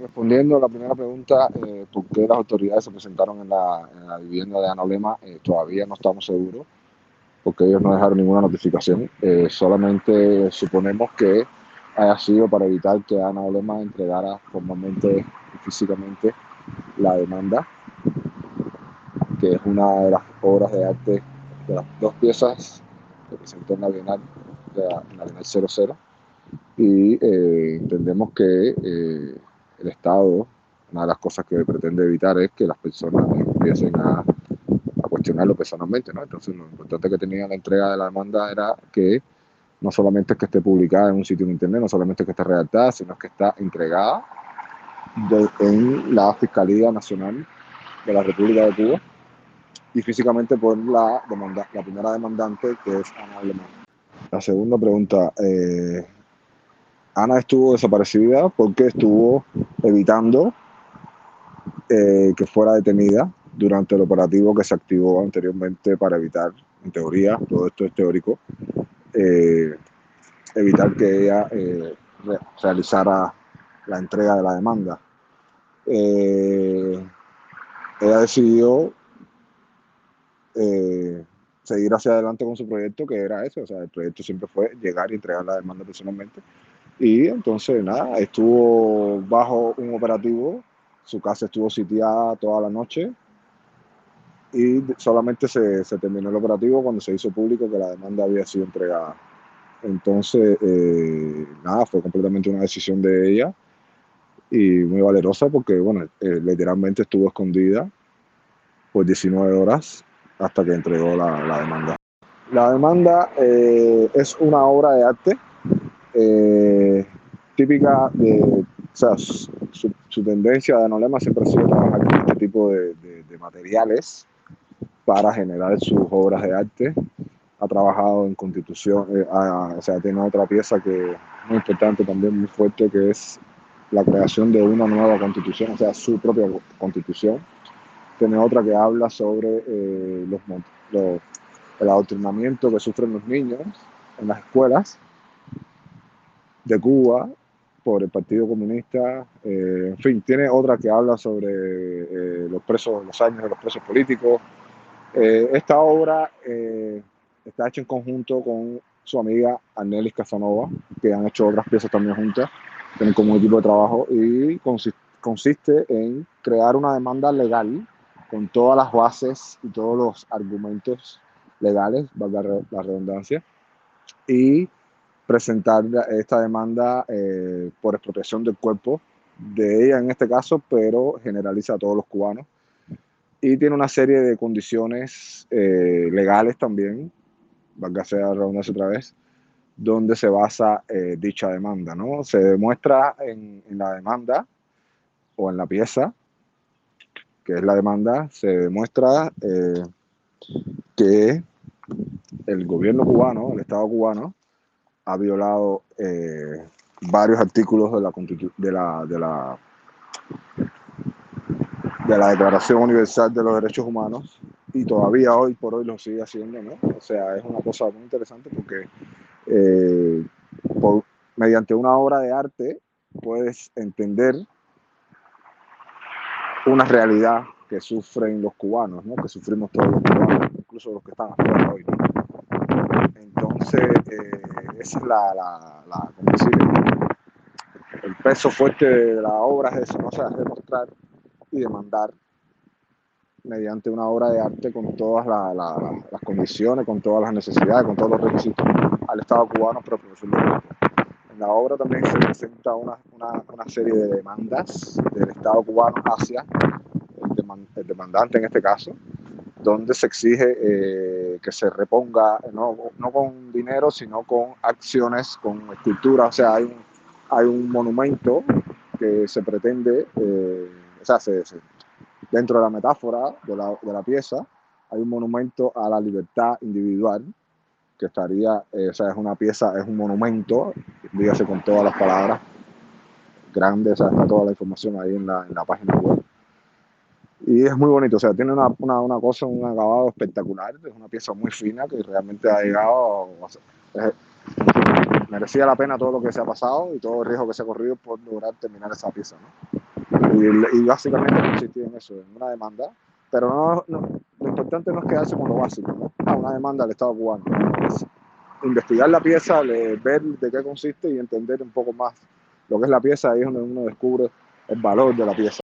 Respondiendo a la primera pregunta, eh, ¿por qué las autoridades se presentaron en la, vivienda de Ana eh, todavía no estamos seguros, porque ellos no dejaron ninguna notificación. Eh, solamente suponemos que haya sido para evitar que Ana Olema entregara formalmente y físicamente la demanda, que es una de las obras de arte, de las dos piezas que presentó en la Bienal, de la, en la Bienal 00. Y entendemos que el Estado, una de las cosas que pretende evitar es que las personas empiecen a, cuestionarlo personalmente, ¿no? Entonces lo importante que tenía la entrega de la demanda era que no solamente es que esté publicada en un sitio en internet, no solamente es que esté redactada, sino que está entregada en la Fiscalía Nacional de la República de Cuba y físicamente por la, demanda, la primera demandante que es Ana Alemán. La segunda pregunta, eh, Ana estuvo desaparecida porque estuvo evitando eh, que fuera detenida durante el operativo que se activó anteriormente para evitar, en teoría, todo esto es teórico, eh, evitar que ella eh, realizara la entrega de la demanda. ella decidió seguir hacia adelante con su proyecto, que era eso, o sea, el proyecto siempre fue llegar y entregar la demanda personalmente y entonces, nada, estuvo bajo un operativo, su casa estuvo sitiada toda la noche y solamente se, se terminó el operativo cuando se hizo público que la demanda había sido entregada. Entonces, eh, nada, fue completamente una decisión de ella y muy valerosa porque, bueno, eh, literalmente estuvo escondida por 19 horas hasta que entregó la, la demanda. La demanda eh, es una obra de arte eh, típica de, o sea, su, tendencia de Anolema siempre ha sido trabajar con este tipo de, materiales para generar sus obras de arte. Ha trabajado en constitución, eh, o sea, tiene otra pieza que es muy importante también, muy fuerte, que es la creación de una nueva constitución, o sea, su propia constitución. Tiene otra que habla sobre eh, los, los, el adoctrinamiento que sufren los niños en las escuelas de Cuba por el Partido Comunista. Eh, en fin, tiene otra que habla sobre eh, los presos, los años de los presos políticos. Eh, esta obra está hecha en conjunto con su amiga Anelis Casanova, que han hecho otras piezas también juntas, tienen como equipo de trabajo y consiste en crear una demanda legal con todas las bases y todos los argumentos legales, valga la redundancia, y presentar esta demanda eh, por expropiación del cuerpo de ella en este caso, pero generaliza a todos los cubanos. Y tiene una serie de condiciones eh, legales también, valga sea redundancia otra vez, donde se basa eh, dicha demanda. ¿no? Se demuestra en, en, la demanda o en la pieza, que es la demanda, se demuestra que el gobierno cubano, el Estado cubano, ha violado eh, varios artículos de la, de la, de la de la Declaración Universal de los Derechos Humanos y todavía hoy por hoy lo sigue haciendo, ¿no? O sea, es una cosa muy interesante porque eh, mediante una obra de arte puedes entender una realidad que sufren los cubanos, ¿no? Que sufrimos todos los cubanos, incluso los que están afuera hoy. Entonces, eh, esa es la, la, la el peso fuerte de la obra es eso, ¿no? O demostrar y demandar mediante una obra de arte con todas las condiciones, con todas las necesidades, con todos los requisitos al Estado cubano propio. En la obra también se presenta una, una, una serie de demandas del Estado cubano hacia el demandante en este caso, donde se exige eh, que se reponga, no, no, con dinero, sino con acciones, con esculturas. O sea, hay un, hay un monumento que se pretende, eh, o sea, se, dentro de la metáfora de la, de la, pieza, hay un monumento a la libertad individual, que estaría, eh, o sea, es una pieza, es un monumento, dígase con todas las palabras grandes, toda la información ahí en la, en la página web y es muy bonito, o sea, tiene una, una, una, cosa, un acabado espectacular, es una pieza muy fina que realmente ha llegado, merecía la pena todo lo que se ha pasado y todo el riesgo que se ha corrido por lograr terminar esa pieza, ¿no? Y, básicamente consistía en eso, en una demanda. Pero no, no, lo importante no es quedarse con lo básico, ¿no? Ah, una demanda al Estado cubano. investigar la pieza, ver de qué consiste y entender un poco más lo que es la pieza, ahí es donde uno descubre el valor de la pieza.